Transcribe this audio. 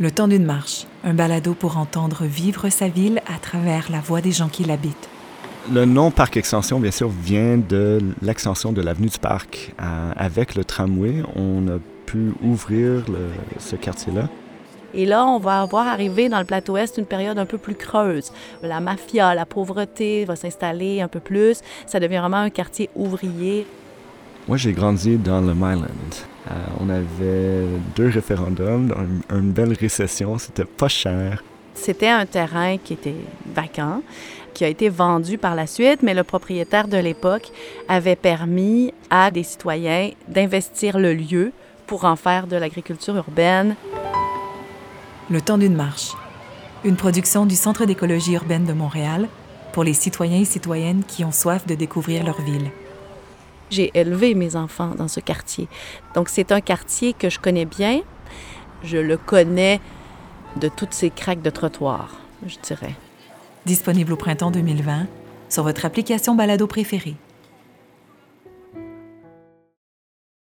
Le temps d'une marche, un balado pour entendre vivre sa ville à travers la voix des gens qui l'habitent. Le nom Parc Extension, bien sûr, vient de l'extension de l'avenue du Parc. Euh, avec le tramway, on a pu ouvrir ce quartier-là. Et là, on va voir arriver dans le plateau Est une période un peu plus creuse. La mafia, la pauvreté va s'installer un peu plus. Ça devient vraiment un quartier ouvrier. Moi, j'ai grandi dans le Myland. Euh, on avait deux référendums, une belle récession, c'était pas cher. C'était un terrain qui était vacant, qui a été vendu par la suite, mais le propriétaire de l'époque avait permis à des citoyens d'investir le lieu pour en faire de l'agriculture urbaine. Le temps d'une marche. Une production du Centre d'écologie urbaine de Montréal pour les citoyens et citoyennes qui ont soif de découvrir leur ville. J'ai élevé mes enfants dans ce quartier. Donc c'est un quartier que je connais bien. Je le connais de toutes ces craques de trottoir, je dirais. Disponible au printemps 2020 sur votre application balado préférée.